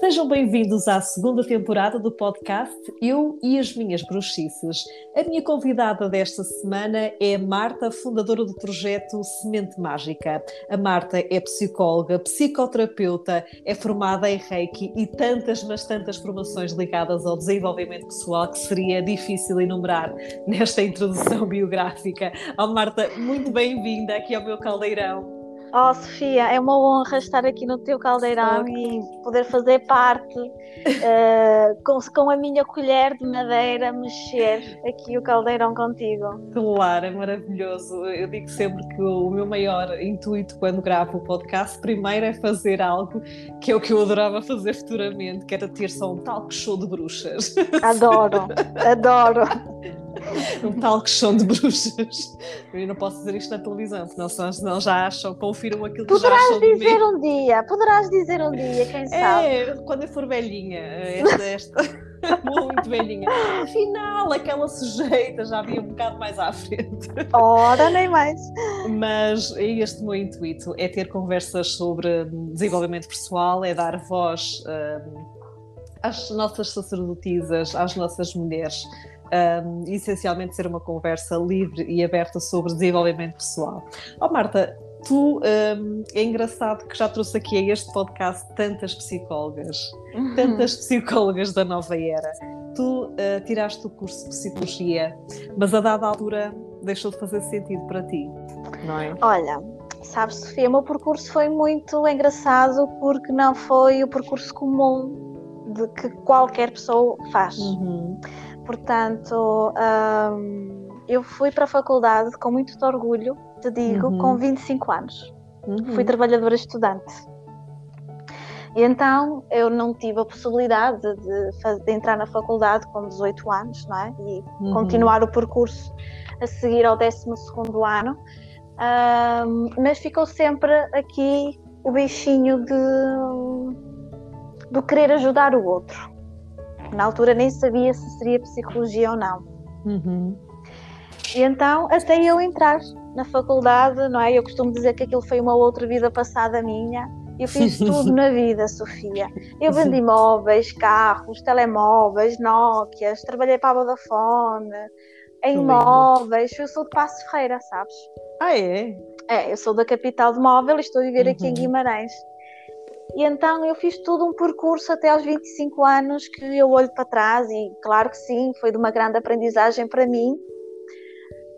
Sejam bem-vindos à segunda temporada do podcast Eu e as Minhas Bruxices. A minha convidada desta semana é Marta, fundadora do projeto Semente Mágica. A Marta é psicóloga, psicoterapeuta, é formada em Reiki e tantas, mas tantas formações ligadas ao desenvolvimento pessoal que seria difícil enumerar nesta introdução biográfica. Oh, Marta, muito bem-vinda aqui ao meu caldeirão. Oh, Sofia, é uma honra estar aqui no teu caldeirão oh. e poder fazer parte uh, com, com a minha colher de madeira, mexer aqui o caldeirão contigo. Claro, é maravilhoso. Eu digo sempre que o meu maior intuito quando gravo o podcast, primeiro é fazer algo que é o que eu adorava fazer futuramente, que era ter só um talk show de bruxas. Adoro, adoro um talk show de bruxas. Eu não posso dizer isto na televisão, senão, senão já acham, confiram aquilo que poderás já acham dizer um dia, poderás dizer um dia, quem sabe? É, quando eu for velhinha, esta, esta muito velhinha. Afinal, aquela sujeita já havia um bocado mais à frente. Ora, nem mais. Mas este meu intuito é ter conversas sobre desenvolvimento pessoal, é dar voz hum, às nossas sacerdotisas, às nossas mulheres um, essencialmente ser uma conversa livre e aberta sobre desenvolvimento pessoal. Oh, Marta, tu um, é engraçado que já trouxe aqui a este podcast tantas psicólogas, uhum. tantas psicólogas da nova era. Tu uh, tiraste o curso de psicologia, mas a dada altura deixou de fazer sentido para ti, não é? Olha, sabes, Sofia, o meu percurso foi muito engraçado porque não foi o percurso comum de que qualquer pessoa faz. Uhum. Portanto, um, eu fui para a faculdade com muito orgulho, te digo, uhum. com 25 anos. Uhum. Fui trabalhadora estudante. E então eu não tive a possibilidade de, fazer, de, entrar na faculdade com 18 anos, não é? E uhum. continuar o percurso a seguir ao 12 ano. Um, mas ficou sempre aqui o bichinho de, de querer ajudar o outro. Na altura nem sabia se seria psicologia ou não. Uhum. E então, até eu entrar na faculdade, não é? Eu costumo dizer que aquilo foi uma outra vida passada minha. Eu fiz tudo na vida, Sofia. Eu vendi móveis, carros, telemóveis, Nokias, trabalhei para a Vodafone, em móveis. Eu sou de Passo Ferreira, sabes? Ah, é? É, eu sou da capital de móvel e estou a viver uhum. aqui em uhum. Guimarães. E então eu fiz todo um percurso até aos 25 anos que eu olho para trás e claro que sim, foi de uma grande aprendizagem para mim.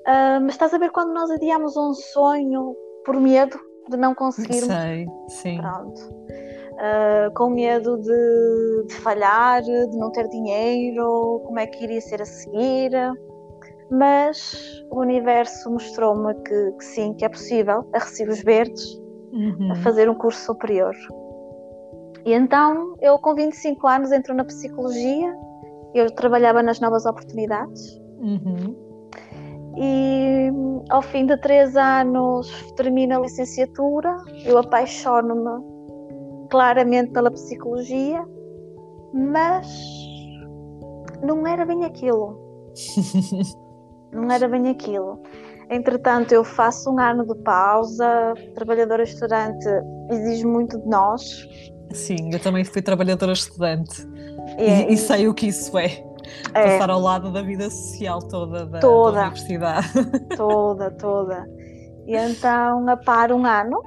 Uh, mas estás a ver quando nós adiamos um sonho por medo de não conseguirmos? Sei, sim. Pronto. Uh, com medo de, de, falhar, de não ter dinheiro, como é que iria ser a seguir. Mas o universo mostrou-me que, que, sim, que é possível, a recibos verdes, uhum. a fazer um curso superior. E então eu com 25 anos entro na psicologia, eu trabalhava nas novas oportunidades. Uhum. E ao fim de três anos termino a licenciatura, eu apaixono-me claramente pela psicologia, mas não era bem aquilo. não era bem aquilo. Entretanto, eu faço um ano de pausa, trabalhadora estudante exige muito de nós, Sim, eu também fui trabalhadora estudante é, e, e, sei o que isso é. é. Passar ao lado da vida social toda da, toda, da universidade. Toda, toda. E então, a par um ano,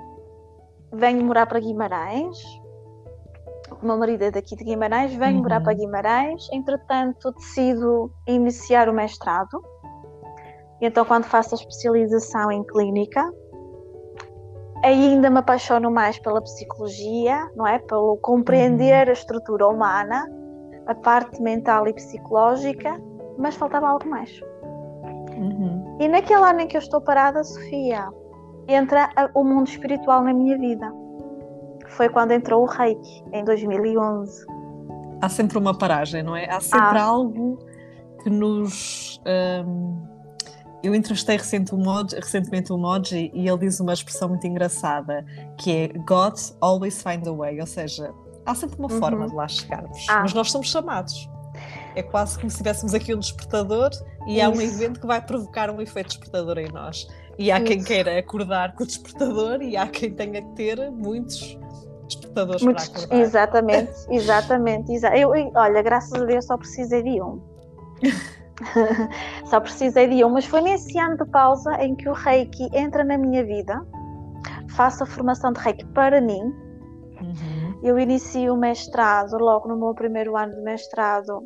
venho morar para Guimarães. O meu marido é daqui de Guimarães, venho uhum. morar para Guimarães. Entretanto, decido iniciar o mestrado. E então, quando faço a especialização em clínica, ainda me apaixono mais pela psicologia, não é? Pelo compreender uhum. a estrutura humana, a parte mental e psicológica, mas faltava algo mais. Uhum. E naquele ano em que eu estou parada, Sofia, entra o mundo espiritual na minha vida. Foi quando entrou o Reiki, em 2011. Há sempre uma paragem, não é? Há sempre Há... algo que nos. Um eu entrevistei recentemente o Moji e ele diz uma expressão muito engraçada que é God always find a way, ou seja, há sempre uma uhum. forma de lá chegarmos, ah. mas nós somos chamados. É quase como se tivéssemos aqui um despertador e Isso. há um evento que vai provocar um efeito despertador em nós. E há Isso. quem queira acordar com o despertador e há quem tenha que ter muitos despertadores muitos, para acordar. Exatamente, exatamente. Exa eu, olha, graças a Deus só precisei de um. só precisei de um, mas foi nesse ano de pausa em que o Reiki entra na minha vida. Faço a formação de Reiki para mim. Uhum. Eu inicio o mestrado logo no meu primeiro ano de mestrado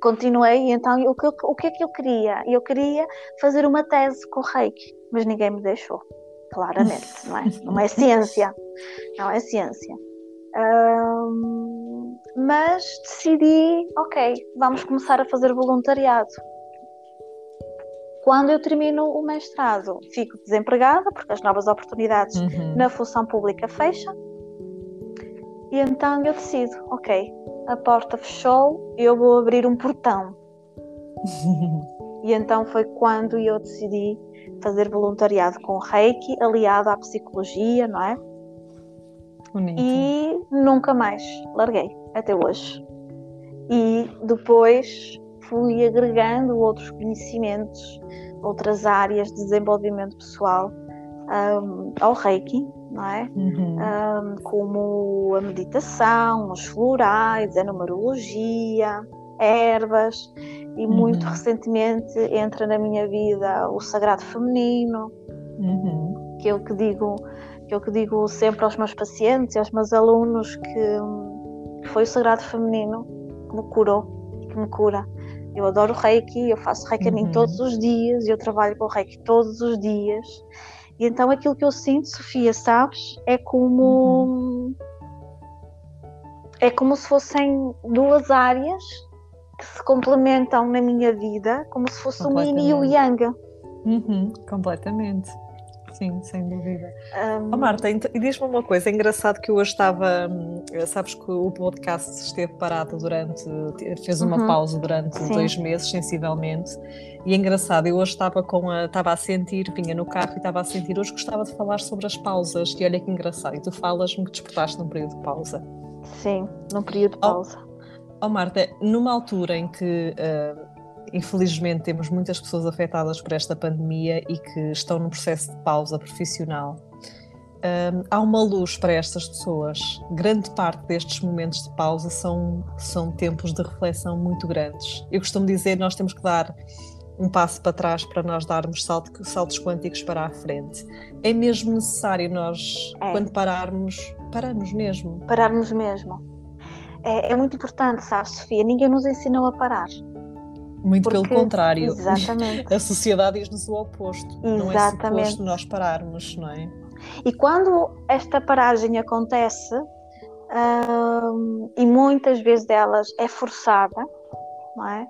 continuei, então o que, o que é que eu queria? Eu queria fazer uma tese com o Reiki, mas ninguém me deixou, claramente, não é? Não é ciência, não é ciência. Mas decidi, ok, vamos começar a fazer voluntariado. Quando eu termino o mestrado, fico desempregada, porque as novas oportunidades uhum. na função pública fecham. E então eu decido, ok, a porta fechou, eu vou abrir um portão. e então foi quando eu decidi fazer voluntariado com Reiki, aliado à psicologia, não é? Bonito. E nunca mais larguei, até hoje. E depois fui agregando outros conhecimentos, outras áreas de desenvolvimento pessoal um, ao Reiki, não é? Uhum. Um, como a meditação, os florais, a numerologia, ervas e uhum. muito recentemente entra na minha vida o sagrado feminino, uhum. que eu que digo que eu que digo sempre aos meus pacientes e aos meus alunos que, que foi o sagrado feminino que me curou e que me cura. Eu adoro Reiki, eu faço Reiki a mim uhum. todos os dias, eu trabalho com Reiki todos os dias e então aquilo que eu sinto, Sofia, sabes, é como uhum. é como se fossem duas áreas que se complementam na minha vida, como se fosse um yin e o yang. Uhum, completamente. Sim, sem dúvida. Um... Oh, Marta, e diz-me uma coisa, é engraçado que eu hoje estava, hum, sabes que o podcast esteve parado durante, fez uma uhum. pausa durante Sim. dois meses, sensivelmente, e é engraçado, eu hoje estava com a, estava a sentir, vinha no carro e estava a sentir, hoje gostava de falar sobre as pausas, e olha que engraçado, e tu falas-me que despertaste num período de pausa. Sim, num período de pausa. Oh, oh Marta, numa altura em que uh, infelizmente temos muitas pessoas afetadas por esta pandemia e que estão num processo de pausa profissional. Um, há uma luz para estas pessoas. Grande parte destes momentos de pausa são, são tempos de reflexão muito grandes. Eu costumo dizer nós temos que dar um passo para trás para nós darmos salto, saltos quânticos para a frente. É mesmo necessário nós, é. quando pararmos, pararmos mesmo. Pararmos mesmo. É, é muito importante, sabe, Sofia? Ninguém nos ensinou a parar. Muito Porque, pelo contrário. Exatamente. A sociedade diz-nos o oposto. Exatamente. Não é suposto nós pararmos, não é? E quando esta paragem acontece, e muitas vezes delas é forçada, não é?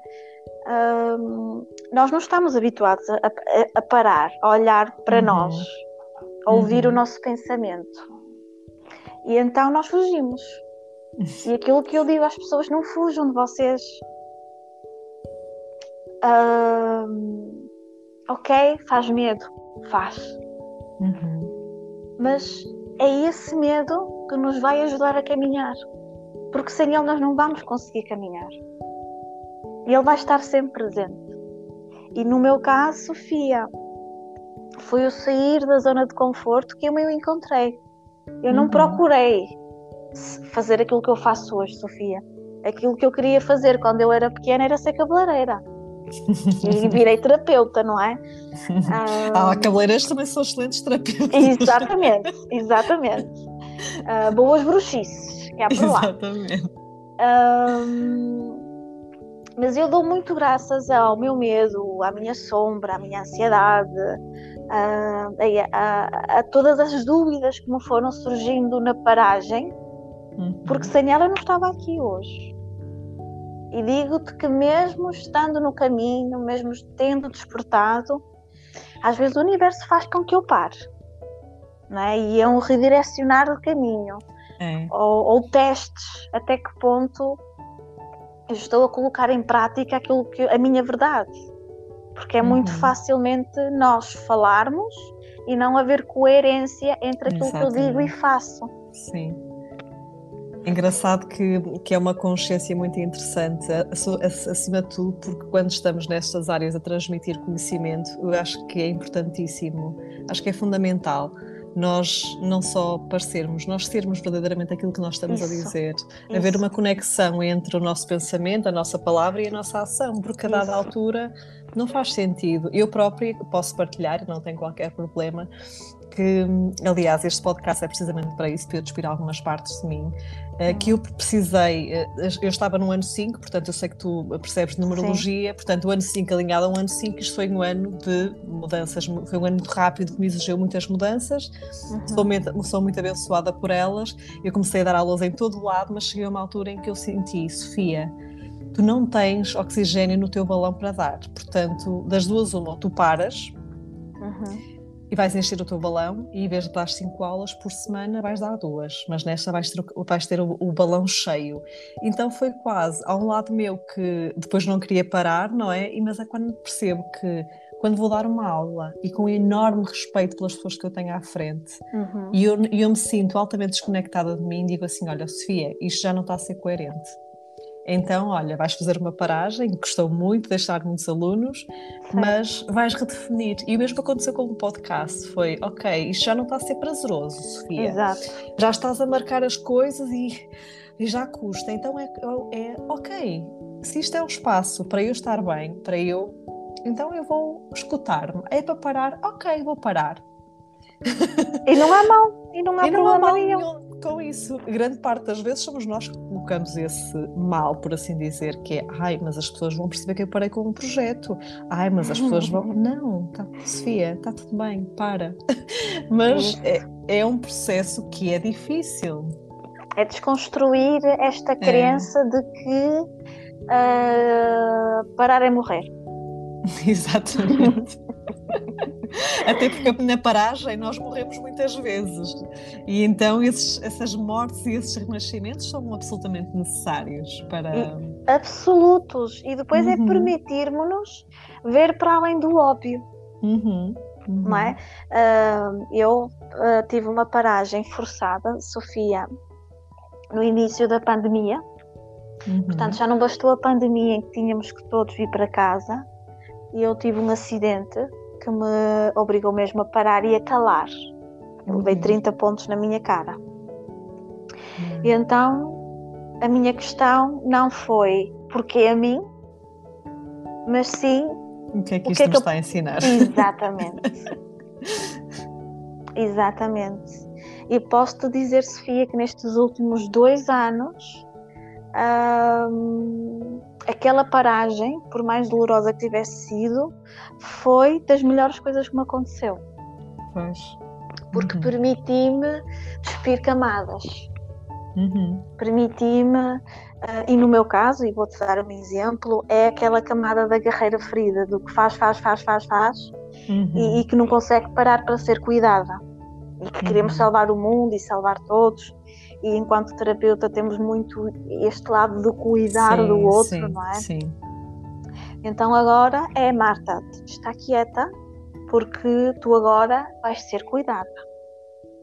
Nós não estamos habituados a, a, a, parar, a olhar para uhum. nós, a ouvir uhum. o nosso pensamento. E então nós fugimos. E aquilo que eu digo às pessoas, não fujam de vocês, Uh, ok, faz medo, faz. Uhum. Mas é esse medo que nos vai ajudar a caminhar. Porque sem ele nós não vamos conseguir caminhar. E ele vai estar sempre presente. E no meu caso, Sofia, foi o sair da zona de conforto que eu me encontrei. Eu não uhum. procurei fazer aquilo que eu faço hoje, Sofia. Aquilo que eu queria fazer quando eu era pequena era ser cabeleireira e virei terapeuta, não é? Ah, cabeleireiras também são excelentes terapeutas. Exatamente, exatamente. Uh, boas bruxices, que há por lá. Exatamente. Mas eu dou muito graças ao meu medo, à minha sombra, à minha ansiedade, uh, a, a, a, todas as dúvidas que me foram surgindo na paragem, uhum. porque sem ela eu não estava aqui hoje. E digo-te que, mesmo estando no caminho, mesmo tendo despertado, às vezes o universo faz com que eu pare. Não é? E é um redirecionar do caminho. É. Ou, ou, testes até que ponto eu estou a colocar em prática aquilo que a minha verdade. Porque é uhum. muito facilmente nós falarmos e não haver coerência entre aquilo Exatamente. que eu digo e faço. Sim. Engraçado que, que é uma consciência muito interessante, acima de tudo, porque quando estamos nestas áreas a transmitir conhecimento, eu acho que é importantíssimo, acho que é fundamental nós não só parecermos, nós sermos verdadeiramente aquilo que nós estamos Isso. a dizer. Isso. Haver uma conexão entre o nosso pensamento, a nossa palavra e a nossa ação, porque a dada Isso. altura não faz sentido. Eu própria posso partilhar, não tenho qualquer problema, que, aliás, este podcast é precisamente para isso, para eu despir algumas partes de mim, eh, que eu precisei, eh, eu estava no ano 5, portanto eu sei que tu percebes numerologia, Sim. portanto o ano 5 alinhado a um ano 5, isto foi um ano de mudanças, foi um ano muito rápido que me exigiu muitas mudanças, uhum. sou, muito, sou muito abençoada por elas, eu comecei a dar aulas em todo o lado, mas cheguei a uma altura em que eu senti, Sofia, tu não tens oxigênio no teu balão para dar, portanto das duas uma, ou tu paras, uhum e vais encher o teu balão e em vez de dar 5 aulas por semana vais dar duas, mas nesta vais ter, vais ter o, o, balão cheio. Então foi quase, há um lado meu que depois não queria parar, não é? E, mas é quando percebo que quando vou dar uma aula e com enorme respeito pelas pessoas que eu tenho à frente uhum. e eu, eu me sinto altamente desconectada de mim, digo assim, olha Sofia, isto já não está a ser coerente então, olha, vais fazer uma paragem, custou muito deixar muitos alunos, Sim. mas vais redefinir. E o mesmo aconteceu com o podcast: foi, ok, isto já não está a ser prazeroso, Sofia. Exato. Já estás a marcar as coisas e, e já custa. Então é, é ok, se isto é um espaço para eu estar bem, para eu. Então eu vou escutar-me. É para parar? Ok, vou parar. E não há mal, e não há e problema não há nenhum com isso. Grande parte das vezes somos nós que colocamos esse mal, por assim dizer, que é ai, mas as pessoas vão perceber que eu parei com um projeto. Ai, mas as pessoas vão. Não, tá, Sofia, está tudo bem, para. mas é, é um processo que é difícil. É desconstruir esta é. crença é. de que uh, parar é morrer. Exatamente. Até porque na paragem nós morremos muitas vezes. E então esses, essas mortes e esses renascimentos são absolutamente necessários para. Absolutos. E depois é uhum. é permitirmos-nos ver para além do óbvio. Uhum. Uhum. Não é? Uh, eu uh, tive uma paragem forçada, Sofia, no início da pandemia. Uhum. Portanto, já não bastou a pandemia em que tínhamos que todos vir para casa e eu tive um acidente que me obrigou mesmo a parar e a calar. Eu levei 30 uhum. pontos na minha cara. Uhum. E então a minha questão não foi porque a mim, mas sim o que é que isto que é que está eu... a ensinar. Exatamente. Exatamente. E posso-te dizer, Sofia, que nestes últimos dois anos hum, aquela paragem, por mais dolorosa que tivesse sido, foi das melhores coisas que me aconteceu. Pois. Porque uhum. permiti-me despir camadas. Uhum. Permiti-me, uh, e no meu caso, e vou-te dar um exemplo, é aquela camada da guerreira ferida, do que faz, faz, faz, faz, faz, uhum. e, e, que não consegue parar para ser cuidada. E que queremos uhum. salvar o mundo e salvar todos e enquanto terapeuta temos muito este lado do cuidar sim, do outro, sim, não é? Sim. Então agora é Marta, está quieta porque tu agora vais ser cuidada.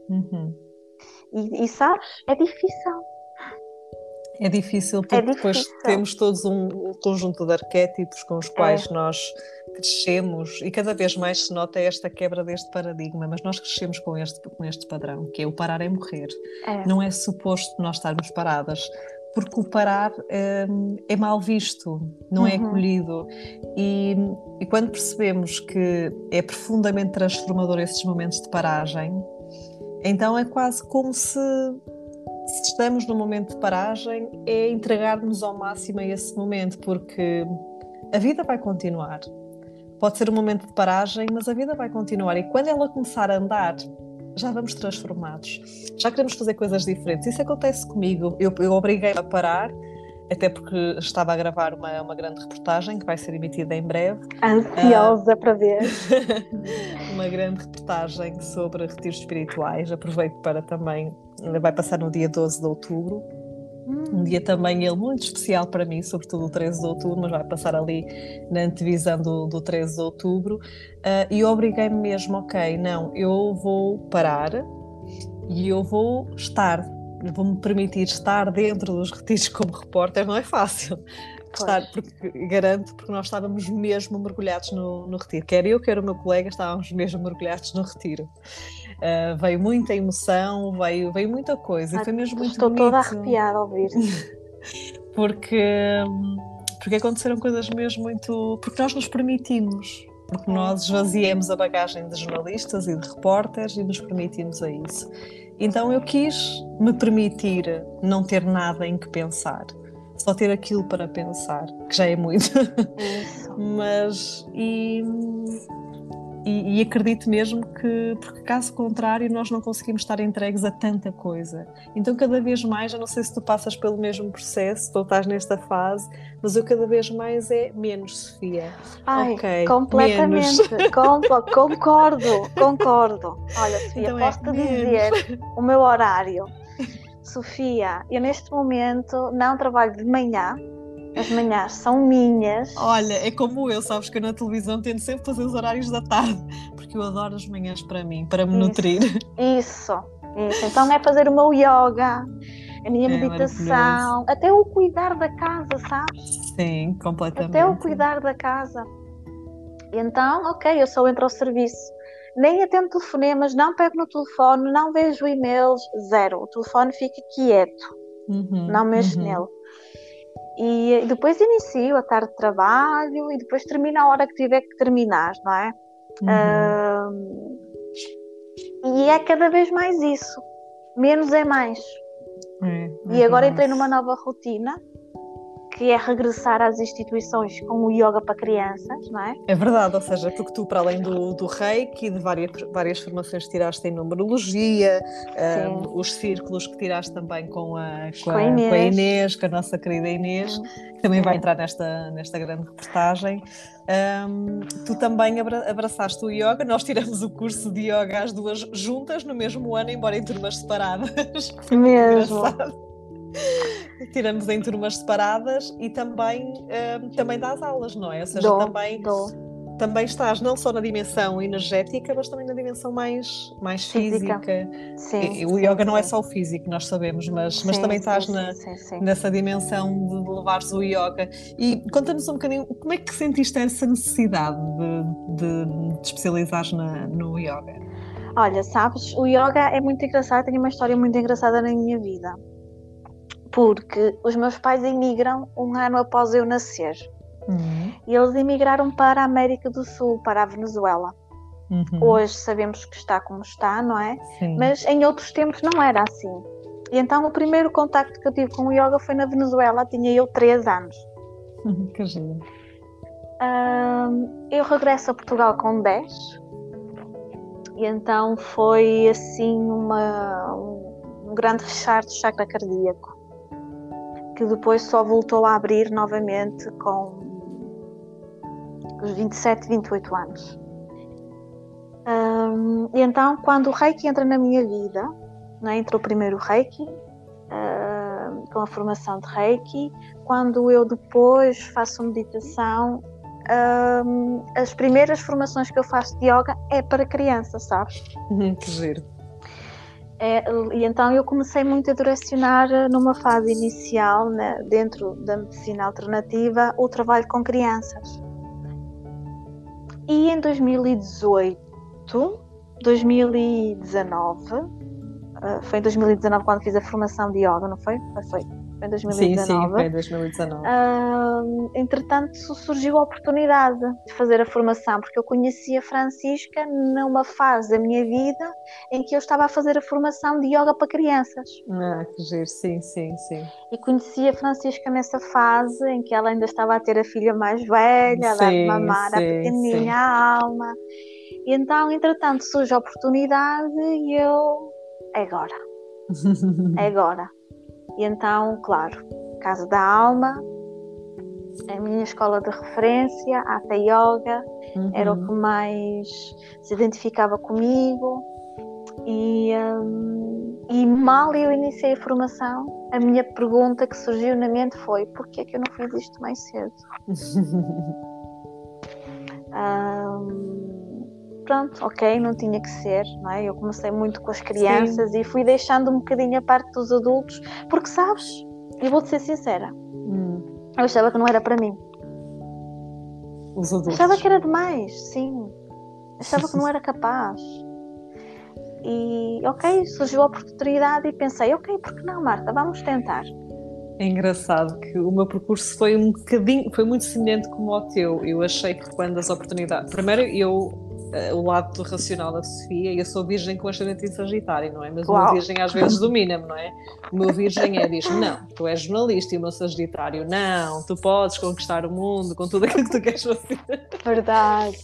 Uhum. E, e sabes, é difícil. É difícil porque é difícil. depois temos todos um, um, conjunto de arquétipos com os quais é. nós crescemos e cada vez mais se nota esta quebra deste paradigma, mas nós crescemos com este, com este padrão, que é o parar é morrer. É. Não é suposto nós estarmos paradas, porque o parar é, é mal visto, não é uhum. é acolhido. E, e quando percebemos que é profundamente transformador esses momentos de paragem, então é quase como se se estamos no momento de paragem, é entregar-nos ao máximo a esse momento, porque a vida vai continuar. Pode ser um momento de paragem, mas a vida vai continuar. E quando ela começar a andar, já vamos transformados. Já queremos fazer coisas diferentes. Isso acontece comigo. Eu, eu obriguei-me a parar, até porque estava a gravar uma, uma grande reportagem que vai ser emitida em breve. Ansiosa uh, para ver. uma grande reportagem sobre retiros espirituais. Aproveito para também. Vai passar no dia 12 de outubro um dia também ele muito especial para mim, sobretudo o 13 de outubro, mas vai passar ali na antevisão do, do 13 de outubro. Uh, e obriguei-me mesmo, ok, não, eu vou parar e eu vou estar, vou-me permitir estar dentro dos retiros como repórter, não é fácil. Estar, porque, garanto, porque nós estávamos mesmo mergulhados no, no retiro. Quer eu, quer o meu colega, estávamos mesmo mergulhados no retiro. Uh, veio muita emoção, veio, veio muita coisa. e foi mesmo muito Estou bonito. toda arrepiada a ouvir. porque, porque aconteceram coisas mesmo muito. Porque nós nos permitimos. Porque nós esvaziamos a bagagem de jornalistas e de repórteres e nos permitimos a isso. Então eu quis me permitir não ter nada em que pensar, só ter aquilo para pensar, que já é muito. Mas e, e, e, acredito mesmo que, porque caso contrário, nós não conseguimos estar entregues a tanta coisa. Então, cada vez mais, eu não sei se tu passas pelo mesmo processo, tu estás nesta fase, mas eu cada vez mais é menos, Sofia. Ai, okay, completamente. concordo, concordo. Olha, Sofia, então é posso-te é dizer o meu horário. Sofia, eu neste momento não trabalho de manhã, as manhãs são minhas. Olha, é como eu, sabes que eu na televisão tento sempre fazer os horários da tarde, porque eu adoro as manhãs para mim, para me isso, nutrir. Isso, isso. Então é fazer o meu yoga, a minha é meditação, até o cuidar da casa, sabes? Sim, completamente. Até o cuidar da casa. Então, ok, eu só entro ao serviço. Nem atendo telefonemas, não pego no telefone, não vejo e-mails, zero. O telefone fica quieto, uhum, não mexo uhum. nele. E depois inicio a tarde de trabalho e depois termino a hora que tiver que terminar, não é? Uhum. e é cada vez mais isso. Menos é mais. É, e agora entrei numa nova rotina que é regressar às instituições com o yoga para crianças, não é? É verdade, ou seja, porque tu, para além do, do reiki, de várias, várias formações que tiraste em numerologia, um, os círculos que tiraste também com a, com, com a, Inês. Com a Inês, com a nossa querida Inês, que também vai entrar nesta, nesta grande reportagem. Um, tu também abraçaste o yoga, nós tiramos o curso de yoga as duas juntas no mesmo ano, embora em turmas separadas. Mesmo. tiramos em turmas separadas e também, uh, também dás aulas, não é? Ou seja, dou, também, dou. também estás não só na dimensão energética, mas também na dimensão mais, mais física. física. Sim, o yoga sim, não é só o físico, nós sabemos, mas, mas também estás na, nessa dimensão de levares o yoga. E conta-nos um bocadinho, como é que sentiste essa necessidade de, de, de especializares na, no yoga? Olha, sabes, o yoga é muito engraçado, tem uma história muito engraçada na minha vida porque os meus pais emigram um ano após eu nascer. Uhum. E eles emigraram para a América do Sul, para a Venezuela. Uhum. Hoje sabemos que está como está, não é? Sim. Mas em outros tempos não era assim. E então o primeiro contacto que eu tive com o yoga foi na Venezuela, tinha eu 3 anos. que giro. eu regresso a Portugal com 10 e então foi assim uma, um, um grande fechar do chakra cardíaco que depois só voltou a abrir novamente com os 27, 28 anos. Um, e então, quando o Reiki entra na minha vida, né, entrou primeiro Reiki, uh, com a formação de Reiki, quando eu depois faço meditação, um, as primeiras formações que eu faço de yoga é para crianças, sabes? que giro. É, e então eu comecei muito a direcionar eh, numa fase inicial, né, dentro da medicina alternativa, o trabalho com crianças. E em 2018, 2019, uh, foi em 2019 quando fiz a formação de yoga, não foi? Foi em 2019. Sim, sim, foi em 2019. Uh, entretanto, surgiu a oportunidade de fazer a formação, porque eu conheci a Francisca numa fase da minha vida em que eu estava a fazer a formação de yoga para crianças. Ah, que giro, sim, sim, sim. E conheci a Francisca nessa fase em que ela ainda estava a ter a filha mais velha, a dar de mamar sim, a pequenininha sim. a alma. E então, entretanto, surge a oportunidade e eu. É agora. é agora. E então, claro, Casa da Alma, a minha escola de referência, a Hatha Yoga, uhum. era o que mais se identificava comigo. E, um, e mal eu iniciei a formação, a minha pergunta que surgiu na mente foi: por que é que eu não fiz isto mais cedo? um, pronto, ok, não tinha que ser, não é? Eu comecei muito com as crianças Sim. e fui deixando um bocadinho a parte dos adultos, porque sabes, eu vou-te ser sincera, hum. eu achava que não era para mim. Os adultos. Achava que era demais, sim. Achava que não era capaz. e ok, surgiu a oportunidade e pensei, ok, por que não, Marta? Vamos tentar. É engraçado que o meu percurso foi um bocadinho, foi muito semelhante como o teu. Eu achei que quando as oportunidades. Primeiro, eu o lado racional da Sofia, e eu sou virgem com ascendente em Sagitário, não é? Mas Uau. o meu virgem às vezes domina-me, não é? O meu virgem é, diz não, tu és jornalista e o meu Sagitário, não, tu podes conquistar o mundo com tudo aquilo que tu queres fazer. Verdade.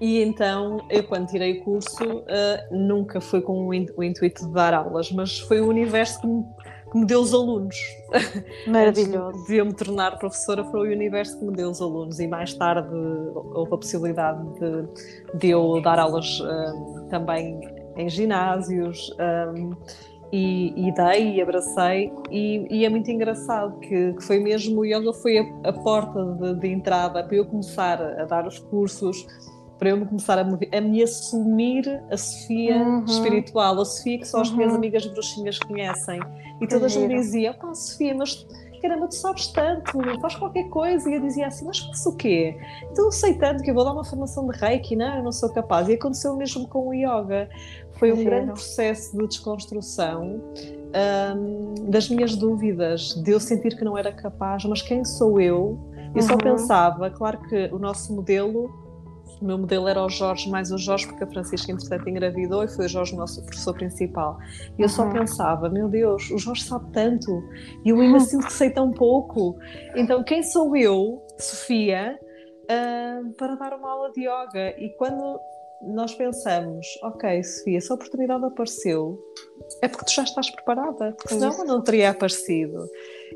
E então, eu quando tirei o curso, uh, nunca foi com o, intuito de dar aulas, mas foi o universo que me que me deu os alunos. Maravilhoso. de eu me tornar professora foi o universo que me deu os alunos e mais tarde houve a possibilidade de, de eu dar aulas um, também em ginásios um, e, e, dei e abracei e, e, é muito engraçado que, que, foi mesmo o yoga foi a, a porta de, de entrada para eu começar a dar os cursos para eu começar a me, a me assumir a Sofia uhum. espiritual, a Sofia que só as minhas uhum. amigas bruxinhas conhecem. E todas me diziam, pá, Sofia, mas caramba, tu sabes tanto, faz qualquer coisa. E eu dizia assim, mas faço o quê? Então eu sei tanto que eu vou dar uma formação de Reiki, não, eu não sou capaz. E aconteceu mesmo com o Yoga. Foi um grande processo de desconstrução um, das minhas dúvidas, de eu sentir que não era capaz, mas quem sou eu? Eu uhum. só pensava, claro que o nosso modelo o meu modelo era o Jorge mais o Jorge, porque a Francisca, entretanto, engravidou e foi o Jorge o nosso professor principal. E eu só uhum. pensava, meu Deus, o Jorge sabe tanto e eu ainda sinto que sei tão pouco. Então, quem sou eu, Sofia, uh, para dar uma aula de yoga? E quando nós pensamos, ok, Sofia, se a oportunidade apareceu, é porque tu já estás preparada, porque senão não teria aparecido.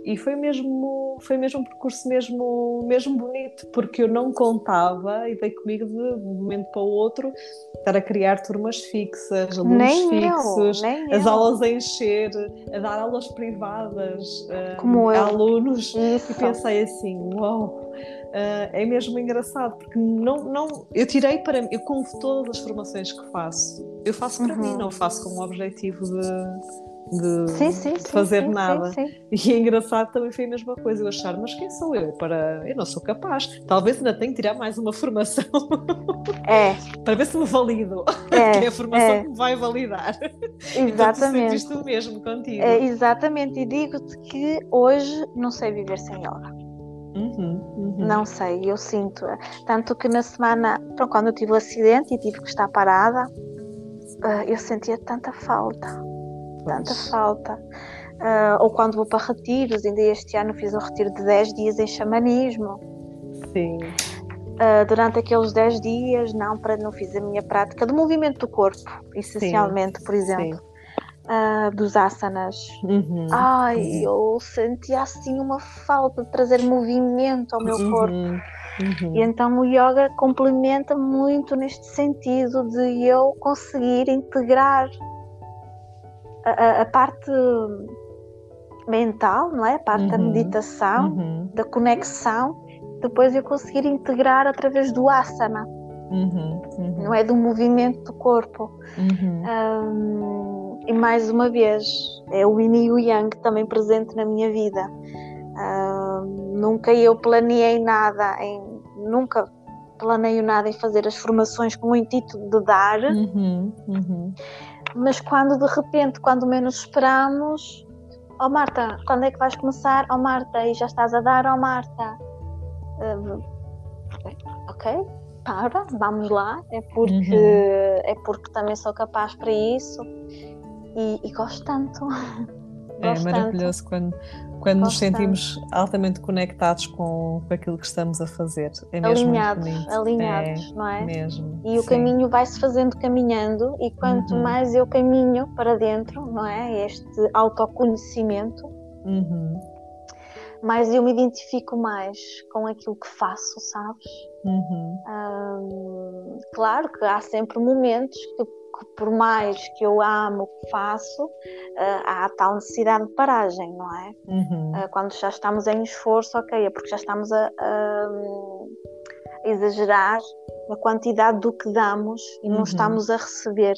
E foi mesmo, foi mesmo um percurso mesmo, mesmo bonito, porque eu não contava e dei comigo de um momento para o outro estar a criar turmas fixas, alunos nem fixos, eu, as eu. aulas a encher, a dar aulas privadas Como a alunos. Isso. E pensei assim, uau! Wow, Uh, é mesmo engraçado porque não, não eu tirei para mim, eu com todas as formações que faço, eu faço para uhum. mim, não faço com o objetivo de, de, sim, sim, de fazer sim, nada. E é engraçado também foi a mesma coisa, eu achar, mas quem sou eu para. Eu não sou capaz. Talvez ainda tenha que tirar mais uma formação é. para ver se me valido. É, que é a formação é. que me vai validar. Exatamente. Então, tu mesmo contigo. É, exatamente, e digo-te que hoje não sei viver sem yoga. Uhum, uhum. Não sei, eu sinto. Tanto que na semana, pronto, quando eu tive o acidente e tive que estar parada, uh, eu sentia tanta falta. Pois. Tanta falta. Uh, ou quando vou para retiros, ainda este ano fiz um retiro de 10 dias em xamanismo. Sim. Durante aqueles 10 dias, não, para não fiz a minha prática do movimento do corpo, essencialmente, Sim. por exemplo. Sim uh, dos asanas. Uhum. Ai, eu sentia assim uma falta de trazer movimento ao meu uhum. corpo. Uhum. E então o yoga complementa muito neste sentido de eu conseguir integrar a, a, a parte mental, não é? A parte da uhum. meditação, uhum. da conexão, depois eu conseguir integrar através do asana. Uhum, uhum. não é do movimento do corpo. Um, e mais uma vez, é o yin e o yang também presente na minha vida. Um, nunca eu planeei nada, em, nunca planeio nada em fazer as formações com o intuito de dar, uhum, uhum. mas quando de repente, quando menos esperamos, oh Marta, quando é que vais começar? Oh Marta, e já estás a dar, oh Marta. Uh, ok, para, vamos lá, é porque, uhum. é porque também sou capaz para isso e, e gosto tanto. É gosto maravilhoso tanto. quando, quando nos sentimos tanto. altamente conectados com, com aquilo que estamos a fazer. É mesmo alinhados, alinhados, é, não é? Mesmo. E o sim. caminho vai-se fazendo caminhando, e quanto uhum. mais eu caminho para dentro, não é? Este autoconhecimento. Uhum mais eu me identifico mais com aquilo que faço, sabes? Uhum. Um, claro que há sempre momentos que, que, por mais que eu amo o que faço, uh, há tal necessidade de paragem, não é? Uhum. Uh, quando já estamos em esforço, ok, é porque já estamos a, a, a exagerar na quantidade do que damos e uhum. não estamos a receber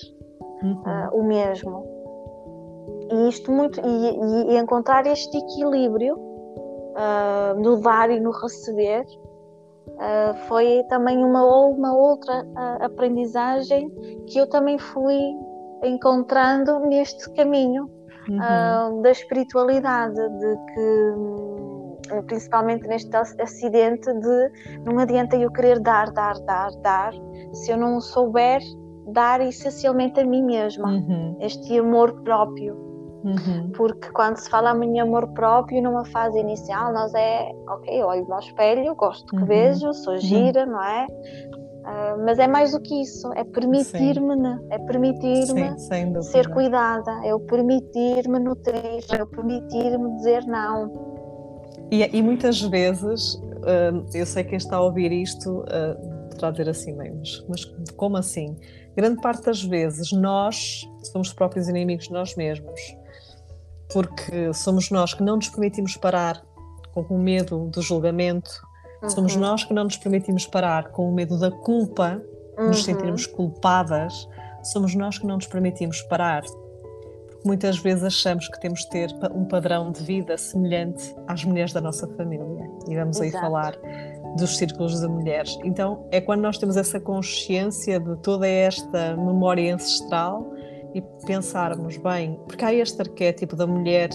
uh, o mesmo. E isto muito e, e, encontrar este equilíbrio no dar e no receber, uh, foi também uma, uma outra uh, aprendizagem que eu também fui encontrando neste caminho uhum. uh, da espiritualidade, de que hum, principalmente neste acidente de não adianta eu querer dar, dar, dar, dar, se eu não souber dar essencialmente a mim mesma, uhum. este amor próprio. Uhum. Porque quando se fala em amor próprio numa fase inicial, nós é ok, olho no espelho, gosto que uhum. vejo, sou uhum. gira, não é? Uh, mas é mais do que isso, é permitir-me, é permitir-me ser cuidada, é o permitir-me nutrir, é o permitir-me dizer não. E, e muitas vezes, uh, eu sei que quem está a ouvir isto uh, poderá dizer assim, mas, mas como assim? Grande parte das vezes nós somos os próprios inimigos de nós mesmos porque somos nós que não nos permitimos parar com o medo do julgamento, uhum. somos nós que não nos permitimos parar com o medo da culpa, uhum. nos sentirmos culpadas, somos nós que não nos permitimos parar. Porque muitas vezes achamos que temos de ter um padrão de vida semelhante às mulheres da nossa família. E vamos Exato. aí falar dos círculos de mulheres. Então, é quando nós temos essa consciência de toda esta memória ancestral e pensarmos bem, porque há este arquétipo da mulher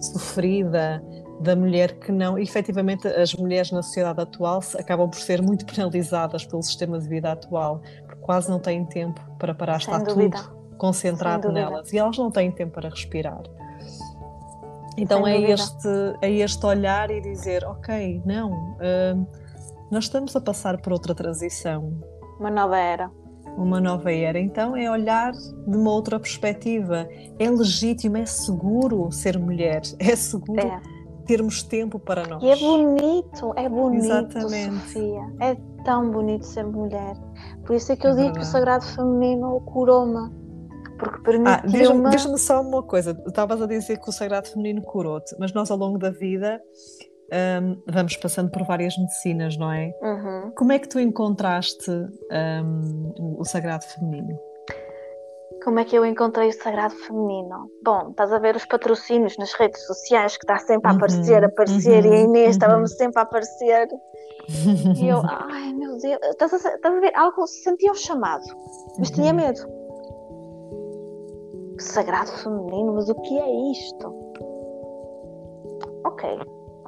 sofrida, da mulher que não. E, efetivamente, as mulheres na sociedade atual acabam por ser muito penalizadas pelo sistema de vida atual, porque quase não têm tempo para parar, Sem está dúvida. tudo concentrado nelas e elas não têm tempo para respirar. Então é este, é este olhar e dizer: ok, não, uh, nós estamos a passar por outra transição. Uma nova era uma nova era. Então é olhar de uma outra perspectiva. É legítimo, é seguro ser mulher, é seguro é. termos tempo para nós. E é bonito, é bonito, Exatamente. Sofia. É tão bonito ser mulher. Por isso é que eu é digo que o sagrado feminino curou-me. Porque permitiu-me. Ah, Diz-me só uma coisa. Estavas a dizer que o sagrado feminino curou-te, mas nós ao longo da vida um, vamos passando por várias medicinas, não é? Uhum. Como é que tu encontraste um, o sagrado feminino? Como é que eu encontrei o sagrado feminino? Bom, estás a ver os patrocínios nas redes sociais que está sempre a aparecer, uhum. aparecer, uhum. e a Inês uhum. estávamos sempre a aparecer. e eu, ai meu Deus, estás a, estás a ver? Algo, sentia o chamado, mas tinha uhum. medo. Sagrado feminino, mas o que é isto? Ok,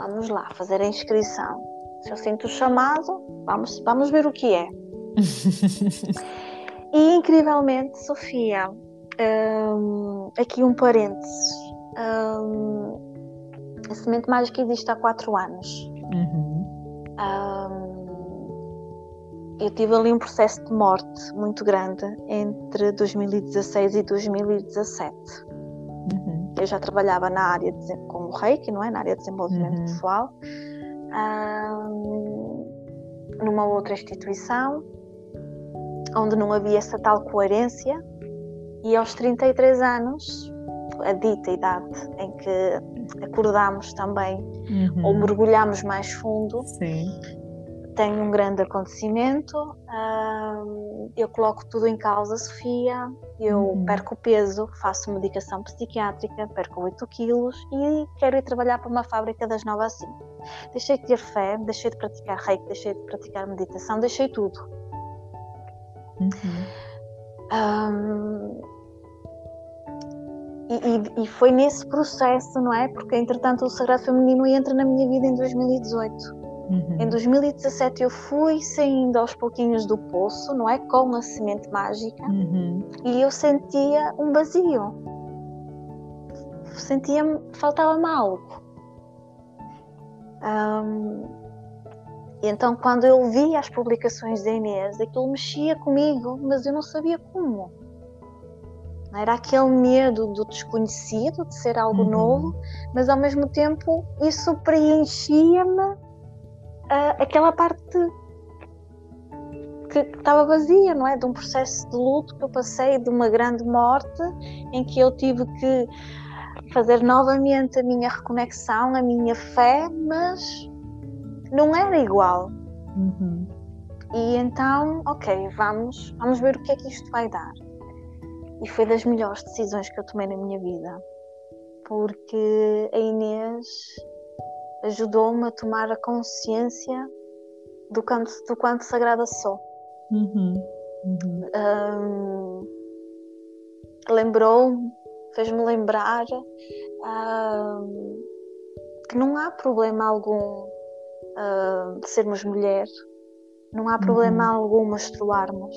Vamos lá, fazer a inscrição. Se eu sinto o chamado, vamos, vamos ver o que é. e incrivelmente, Sofia, um, aqui um parênteses. Um, a semente mágica existe há quatro anos. Uhum. Um, eu tive ali um processo de morte muito grande entre 2016 e 2017. Eu já trabalhava na área de, como reiki, não é? Na área de desenvolvimento uhum. pessoal, um, numa outra instituição, onde não havia essa tal coerência, e aos 33 anos, a dita idade em que acordámos também, uhum. ou mergulhámos mais fundo, Sim tenho um grande acontecimento, eu coloco tudo em causa, Sofia, eu uhum. perco peso, faço medicação psiquiátrica, perco 8 quilos e quero ir trabalhar para uma fábrica das 9 às 5. Deixei de ter fé, deixei de praticar reiki, deixei de praticar meditação, deixei tudo. Uhum. Um, e, e, e, foi nesse processo, não é? Porque entretanto o Sagrado Feminino entra na minha vida em 2018. Uhum. Em 2017 eu fui saindo aos pouquinhos do poço, não é? Com a semente mágica uhum. e eu sentia um vazio. Sentia faltava-me algo. Um, então, quando eu vi as publicações da Inês, aquilo mexia comigo, mas eu não sabia como. Era aquele medo do desconhecido, de ser algo uhum. novo, mas ao mesmo tempo isso preenchia-me uh, aquela parte que estava vazia, não é? De um processo de luto que eu passei, de uma grande morte, em que eu tive que fazer novamente a minha reconexão, a minha fé, mas não era igual. Uhum. E então, ok, vamos, vamos ver o que é que isto vai dar. E foi das melhores decisões que eu tomei na minha vida, porque a Inês ajudou-me a tomar a consciência do quanto, do quanto sagrada sou. Uhum. Uhum. Um, lembrou-me, fez-me lembrar que não há problema algum uh, de sermos mulher, não há problema uhum. algum menstruarmos.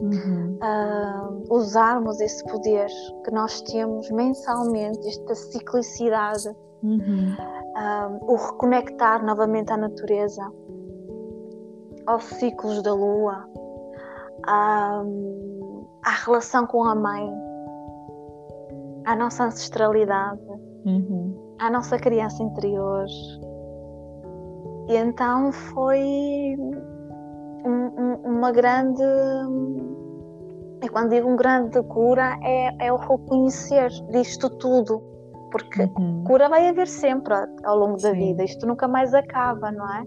Uhum. Uh, usarmos esse poder que nós temos mensalmente, esta ciclicidade, uhum. uh, o reconectar novamente à natureza, aos ciclos da lua, uh, à relação com a mãe, à nossa ancestralidade, uhum. à nossa criança interior. E então foi um, um, uma grande. E quando digo um grande cura, é, é o reconhecer disto tudo porque uhum. cura vai haver sempre ao longo da vida, isto nunca mais acaba, não é?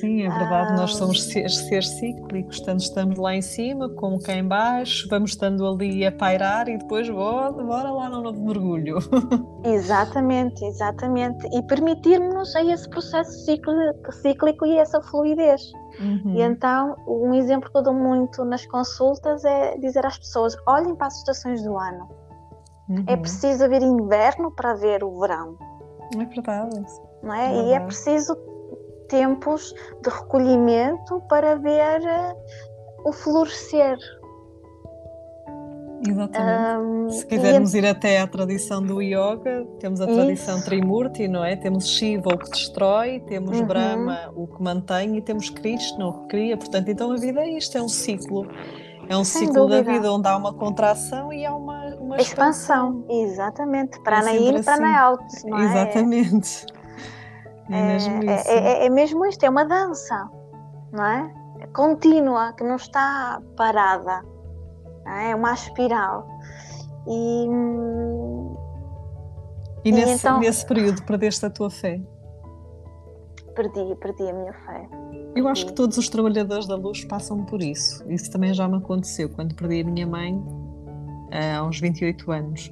Sim, é verdade, ah, nós somos seres, seres cíclicos, tanto estamos lá em cima como cá em baixo, vamos estando ali a pairar e depois bora, bora lá no novo mergulho. Exatamente, exatamente, e permitirmos a esse processo cíclico, cíclico e essa fluidez. Uhum. E então, um exemplo que eu dou muito nas consultas é dizer às pessoas: olhem para as estações do ano uhum. É preciso haver inverno para ver o verão. É verdade. Não é? é e é preciso tempos de recolhimento para ver uh, o florescer. Exatamente. Um, Se quisermos ir até à tradição do yoga, temos a tradição isso. Trimurti, não é? Temos Shiva, o que destrói, temos uhum. Brahma, o que mantém, e temos Krishna, o que cria. Portanto, então a vida é isto, é um ciclo. É um Sem ciclo dúvida. da vida onde há uma contração e há uma, uma expansão. expansão. Exatamente. Para é in, para assim. out. Não é? Exatamente. É, é, mesmo é. É, é, mesmo isto, é uma dança, não é? é contínua, que não está parada. É? é uma espiral. E, e, e nesse, então... nesse período perdeste a tua fé? Perdi, perdi a minha fé. Eu acho que todos os trabalhadores da luz passam por isso. Isso também já me aconteceu quando perdi a minha mãe uh, aos 28 anos.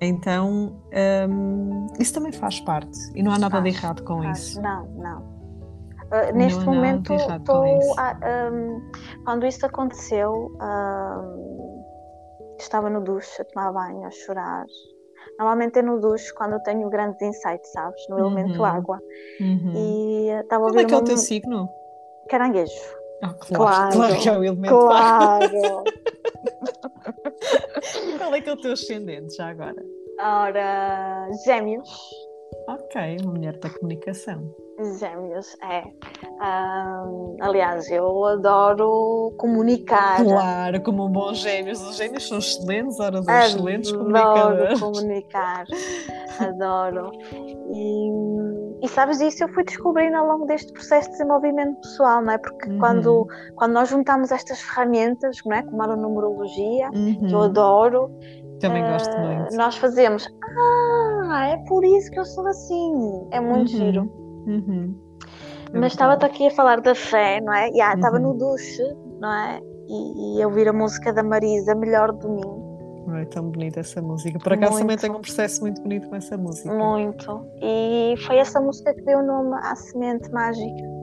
Então, um, isso também faz parte e não há nada faz, de errado com faz. isso. Não, não. Uh, neste não momento, estou, um, quando isso aconteceu, um, estava no duche a tomar banho, a chorar. Normalmente é no duche quando eu tenho grandes insights, sabes? No uhum. elemento água. Uhum. E estava a ouvir. Qual é que é o teu signo? Caranguejo. Claro, claro, claro que é o elemento Claro! Qual é que é o teu ascendente já agora? Ora, gêmeos. Ok, uma mulher da comunicação. Gêmeos, é. Um, aliás, eu adoro comunicar. Claro, como um bom gêmeos. Os gêmeos são excelentes, ora, são excelentes comunicadores. Adoro comunicar, adoro. E, e sabes disso, eu fui descobrindo ao longo deste processo de desenvolvimento pessoal, não é? Porque uhum. quando, quando nós juntamos estas ferramentas, não é? como a numerologia, uhum. que eu adoro, também uh, gosto muito. Nós fazemos, ah, é por isso que eu sou assim. É muito uhum. giro. Uhum. Mas estava-te aqui a falar da fé, não é? Yeah, estava uhum. no duche, não é? E, e a ouvir a música da Marisa, Melhor de Mim. É tão bonita essa música. Por acaso muito. também tenho um processo muito bonito com essa música. Muito. E foi essa música que deu o nome à semente mágica.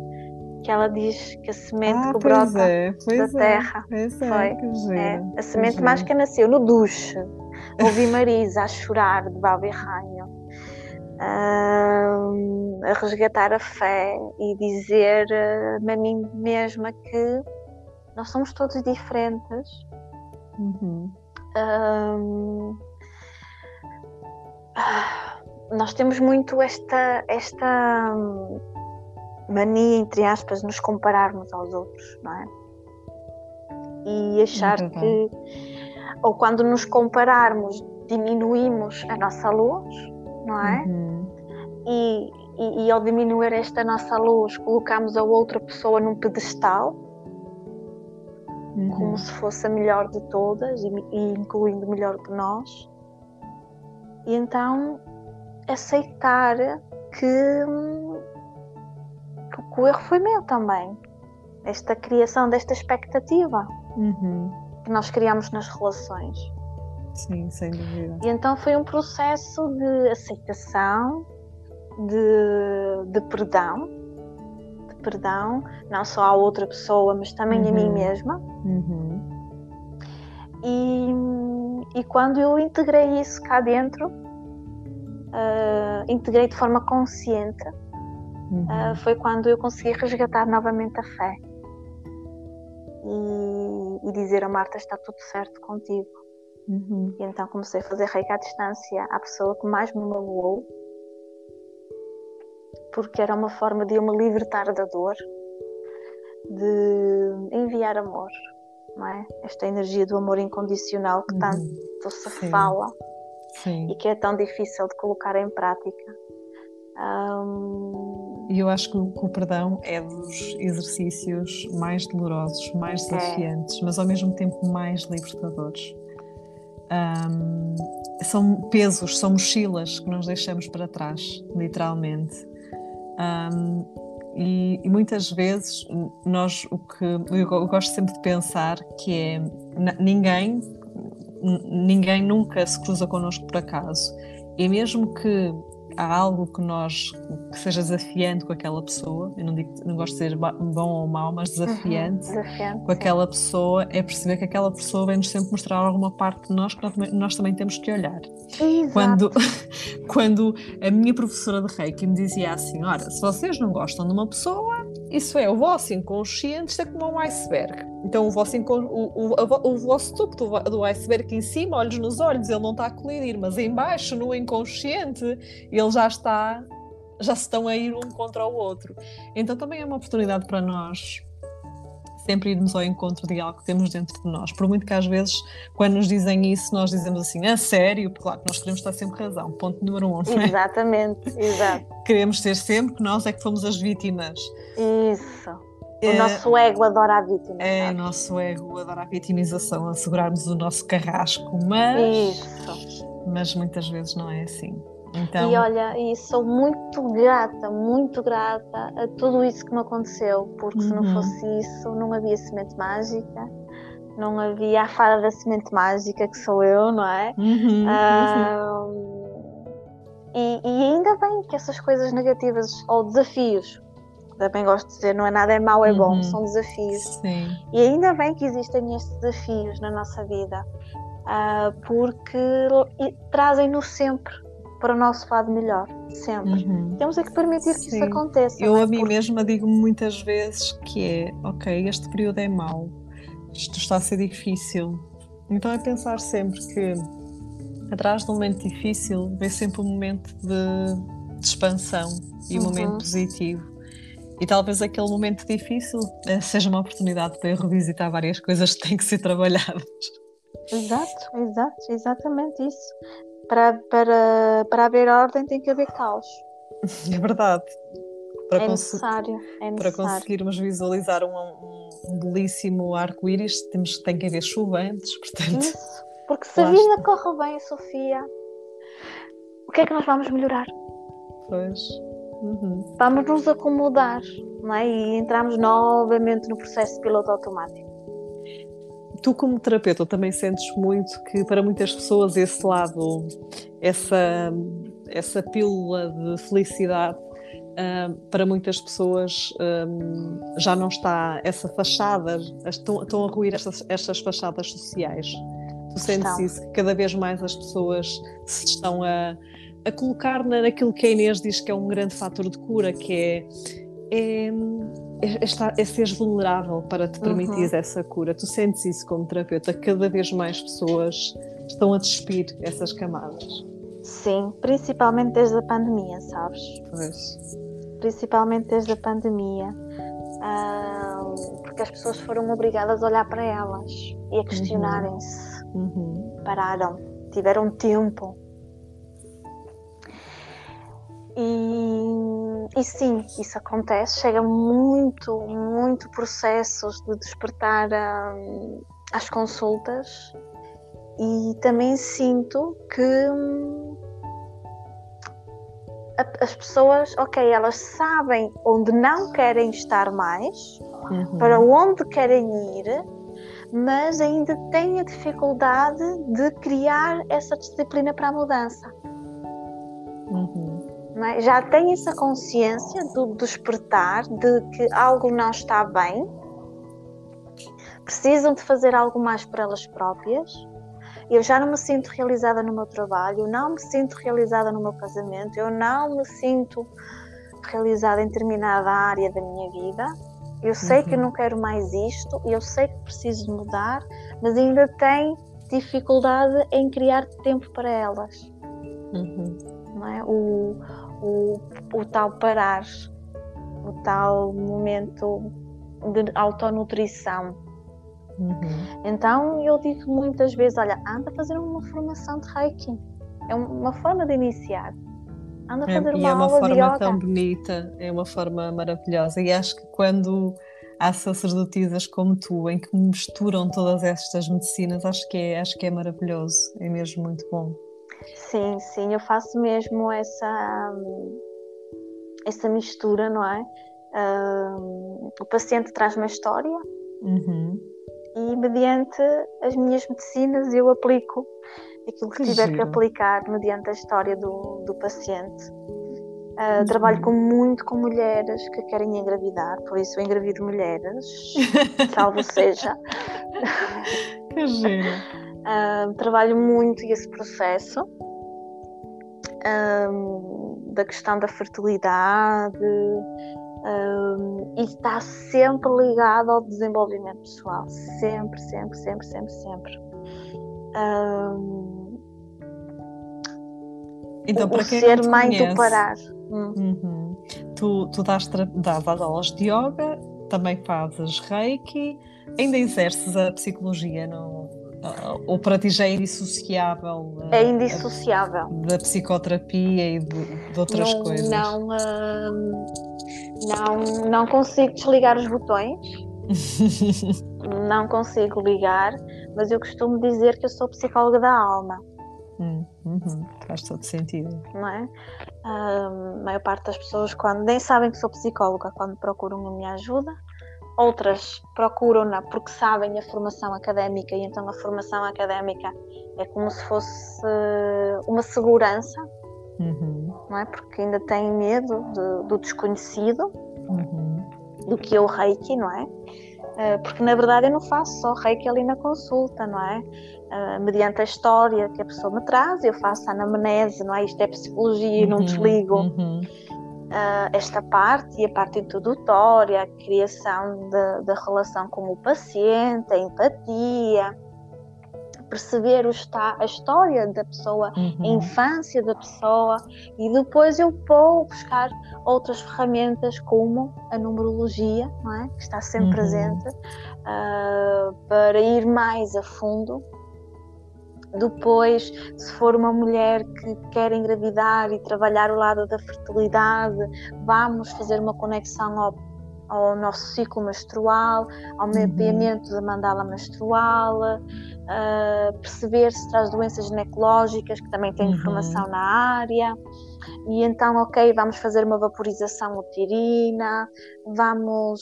Que ela diz que a semente ah, que brota é, da é, terra. É, foi. É, a semente mágica nasceu no duche. Ouvi Marisa a chorar de baba e ranho a resgatar a fé e dizer-me a mim mesma que nós somos todos diferentes. Uhum. Um, nós temos muito esta, esta mania, entre aspas, nos compararmos aos outros, não é? E achar que, ou quando nos compararmos, diminuímos a nossa luz, não é? Uhum. E, e, e, ao diminuir esta nossa luz, colocamos a outra pessoa num pedestal, uhum. como se fosse a melhor de todas e, e incluindo melhor que nós. E então aceitar que, que o erro foi meu também. Esta criação desta expectativa uhum. que nós criamos nas relações. Sim, sem dúvida. E então foi um processo de aceitação, de, de perdão, de perdão, não só à outra pessoa, mas também uhum. a mim uhum. mesma. Uhum. E, E quando eu integrei isso cá dentro, uh, integrei de forma consciente, uhum. uh, foi quando eu consegui resgatar novamente a fé e, e dizer a Marta: está tudo certo contigo. Uhum. E então comecei a fazer reiki à distância à pessoa que mais me magoou, porque era uma forma de eu me libertar da dor, de enviar amor, não é? Esta energia do amor incondicional que uhum. tanto se Sim. fala Sim. e que é tão difícil de colocar em prática. Um... E eu acho que o, que o, perdão é dos exercícios mais dolorosos, mais é. desafiantes, é. mas ao mesmo tempo mais libertadores. Um, são pesos, são mochilas que nós deixamos para trás, literalmente. Um, e, e, muitas vezes nós o que eu gosto sempre de pensar que é ninguém ninguém nunca se cruza connosco por acaso. E mesmo que há algo que nós que seja desafiante com aquela pessoa, eu não digo não gosto de dizer bom ou mau, mas desafiante, uhum, desafiante com aquela sim. pessoa, é perceber que aquela pessoa vem-nos sempre mostrar alguma parte de nós que nós, nós também temos que olhar. Exato. Quando, quando a minha professora de Reiki me dizia assim: ora, se vocês não gostam de uma pessoa, isso é o vosso inconsciente, isto é como um iceberg. Então o vosso, o, o, o vosso topo do, do iceberg em cima, olhos nos olhos, ele não está a colidir, mas embaixo, no inconsciente, ele já está, já se estão a ir um contra o outro. Então também é uma oportunidade para nós sempre irmos ao encontro de algo que temos dentro de nós. Por muito que às vezes, quando nos dizem isso, nós dizemos assim, a sério, claro que nós queremos estar sempre razão. Ponto número um. É? Exatamente, exato. Queremos ser sempre que nós é que fomos as vítimas. Isso. O é, nosso ego adora a vítima. É, o nosso ego adora a vitimização, assegurarmos o nosso carrasco, mas. Isso. Mas muitas vezes não é assim. Então... E olha, e sou muito grata, muito grata a tudo isso que me aconteceu, porque uhum. se não uhum. fosse isso, não havia semente mágica, não havia a fada da semente mágica, que sou eu, não é? Uhum. e, e, ainda bem que essas coisas negativas ou desafios, também gosto de dizer, não é nada é mau, é bom, uhum. são desafios. Sim. E ainda bem que existem estes desafios na nossa vida, uh, porque trazem-nos sempre para o nosso lado melhor, sempre. Uhum. Temos é que permitir que Sim. isso aconteça. Eu a mim Porque... mesma digo muitas vezes que é, ok, este período é mau, isto está a ser difícil. Então é pensar sempre que atrás de um momento difícil vem sempre um momento de, de expansão e um uhum. momento positivo. E talvez aquele momento difícil eh, seja uma oportunidade para eu revisitar várias coisas que têm que ser trabalhadas. Exato, exato, exatamente isso para, para, para haver ordem tem que haver caos. É verdade. Para é, necessário, é necessário. Para conseguirmos visualizar um, um, um belíssimo arco-íris, temos, tem que haver chuva antes, portanto. Isso, porque se a vida corre bem, Sofia, o que é que nós vamos melhorar? Pois. Uhum. Vamos nos acomodar não é? e entramos novamente no processo de piloto automático tu como terapeuta também sentes muito que para muitas pessoas esse lado, essa, essa pílula de felicidade, uh, para muitas pessoas um, já não está essa fachada, estão, estão a ruir estas, estas fachadas sociais. Tu sentes estão. isso, que cada vez mais as pessoas se estão a, a colocar naquilo que a Inês diz que é um grande fator de cura, que é, é é, estar, é seres vulnerável para te permitir uhum. essa cura. Tu sentes isso como terapeuta, cada vez mais pessoas estão a despir essas camadas. Sim, principalmente desde a pandemia, sabes? Pois. Principalmente desde a pandemia. porque as pessoas foram obrigadas a olhar para elas e a questionarem-se. Uhum. Uhum. Pararam, tiveram tempo. E e sim, isso acontece, chega muito, muito processos de despertar um, às consultas e também sinto que hum, as pessoas, ok, elas sabem onde não querem estar mais, uhum. para onde querem ir, mas ainda têm a dificuldade de criar essa disciplina para a mudança. Uhum é? já têm essa consciência do despertar de que algo não está bem, precisam de fazer algo mais para elas próprias eu já não me sinto realizada no meu trabalho, eu não me sinto realizada no meu casamento, eu não me sinto realizada em determinada área da minha vida. Eu sei uhum. que eu não quero mais isto, eu sei que preciso mudar, mas ainda tenho dificuldade em criar tempo para elas. Uhum. Não é? o, o, o tal parar, o tal momento de autonutrição. Uhum. Então eu digo muitas vezes: olha, anda a fazer uma formação de Reiki. É uma forma de iniciar. Anda a é, fazer é, uma, é uma aula de yoga. É uma forma tão bonita, é uma forma maravilhosa. E acho que quando há sacerdotisas como tu, em que misturam todas estas medicinas, acho que é, acho que é maravilhoso, é mesmo muito bom. Sim, sim, eu faço mesmo essa, essa mistura, não é? Uh, o paciente traz uma história uhum. e, mediante as minhas medicinas, eu aplico aquilo que, que tiver giro. que aplicar mediante a história do, do paciente. Uh, trabalho com, muito com mulheres que querem engravidar, por isso eu engravido mulheres, salvo seja. Que giro. Uh, trabalho muito esse processo um, da questão da fertilidade um, e está sempre ligado ao desenvolvimento pessoal. Sempre, sempre, sempre, sempre, sempre. Um, então, para o quem ser mãe conhece, do parar. Hum. Uhum. Tu, tu dás, dás aulas de yoga, também fazes reiki, ainda exerces a psicologia, não? Ou para ti já é indissociável? É indissociável. Da psicoterapia e de, de outras não, coisas? Não, uh, não, não consigo desligar os botões. não consigo ligar, mas eu costumo dizer que eu sou psicóloga da alma. Hum, uhum, faz todo sentido. Não é? a maior parte das pessoas, quando nem sabem que sou psicóloga, quando procuram a minha ajuda, outras procuram-na porque sabem a formação académica e então a formação académica é como se fosse uma segurança, uhum. não é? Porque ainda têm medo de, do desconhecido, uhum. do que é o reiki, não é? Eh, porque na verdade eu não faço só reiki ali na consulta, não é? Uh, mediante a história que a pessoa me traz, eu faço a anamnese, não é? Isto é psicologia uhum, não desligo. Uhum uh, esta parte e a parte introdutória, a criação da relação com o paciente, a empatia, perceber o está, a história da pessoa, uhum. a infância da pessoa e depois eu vou buscar outras ferramentas como a numerologia, é? que está sempre uhum. presente, uh, para ir mais a fundo depois, se for uma mulher que quer engravidar e trabalhar o lado da fertilidade, vamos fazer uma conexão ao, ao nosso ciclo menstrual, ao uhum. mapeamento da mandala menstrual, uh, perceber se traz doenças ginecológicas, que também tem uhum. informação na área e então, ok, vamos fazer uma vaporização uterina, vamos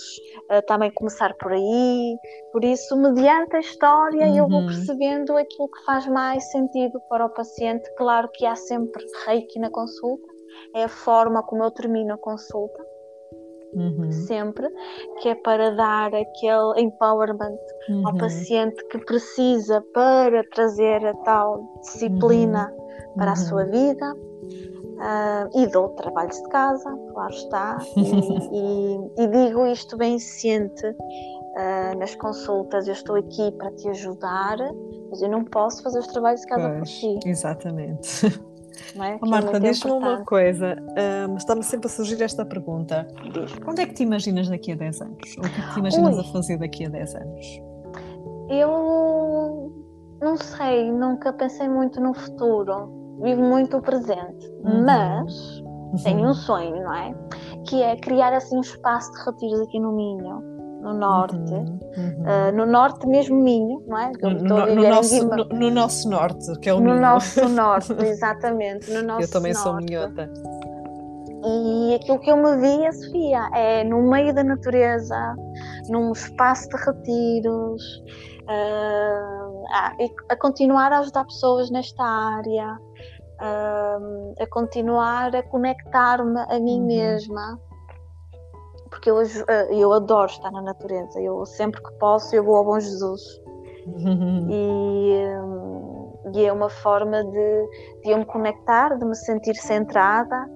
uh, também começar por aí. Por isso, mediante a história, uhum. eu vou uhum. percebendo aquilo que faz mais sentido para o paciente. Claro que há sempre reiki na consulta, é a forma como eu termino a consulta. Uhum. Sempre, que é para dar aquele empowerment uhum. ao paciente que precisa para trazer a tal disciplina uhum. para a sua uhum. vida Uh, e dou trabalhos de casa, claro está, e, e, digo isto bem ciente uh, nas consultas: eu estou aqui para te ajudar, mas eu não posso fazer os trabalhos de casa pois, por ti. Exatamente. É? Oh, Marta, é diz-me uma coisa, um, está-me sempre a surgir esta pergunta: Diz. onde é que te imaginas daqui a 10 anos? O que, é que te imaginas Ui. a fazer daqui a 10 anos? Eu não sei, nunca pensei muito no futuro vivo muito o presente, uhum. mas uhum. tenho um sonho, não é? Que é criar assim um espaço de retiros aqui no Minho, no norte, uhum. Uh, no norte mesmo Minho, não é? No, no, no, nosso, no, no, nosso norte, que é o Minho. No nosso norte, exatamente, no nosso Eu também norte. sou minhota. E aquilo que eu me via, Sofia, é no meio da natureza, num espaço de retiros, uh, a, a continuar a ajudar pessoas nesta área, a continuar a conectar-me a mim uhum. mesma porque eu, eh, eu adoro estar na natureza eu sempre que posso eu vou ao Bom Jesus uhum. e, e é uma forma de, de eu me conectar, de me sentir centrada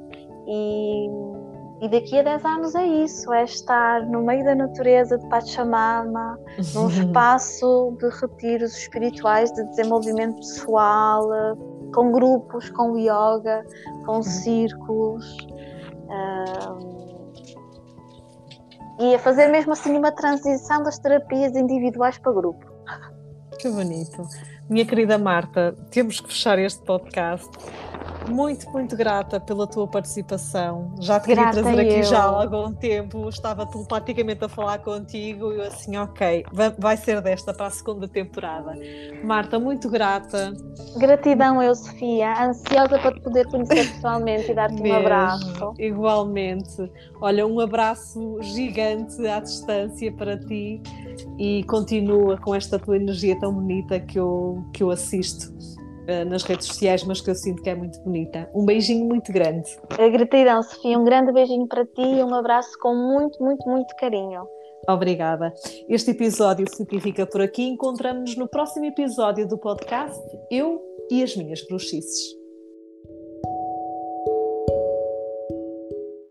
e, e daqui a 10 anos é isso, é estar no meio da natureza de Pachamama, num espaço de retiros espirituais, de desenvolvimento pessoal, com grupos, com yoga, com uhum. círculos. Um, e a fazer mesmo assim uma transição das terapias individuais para grupo. Que bonito. Minha querida Marta, temos que fechar este podcast muito, muito grata pela tua participação. Já te queria grata trazer aqui eu. já há algum tempo, estava telepaticamente a falar contigo e eu assim, ok, vai ser desta para a segunda temporada. Marta, muito grata. Gratidão eu, Sofia, ansiosa para te poder conhecer pessoalmente e dar-te um abraço. Igualmente. Olha, um abraço gigante à distância para ti e continua com esta tua energia tão bonita que eu, que eu assisto nas redes sociais, mas que eu sinto que é muito bonita. Um beijinho muito grande. A gratidão, Sofia. Um grande beijinho para ti e um abraço com muito, muito, muito carinho. Obrigada. Este episódio fica por aqui. Encontramos-nos no próximo episódio do podcast Eu e as Minhas Bruxices.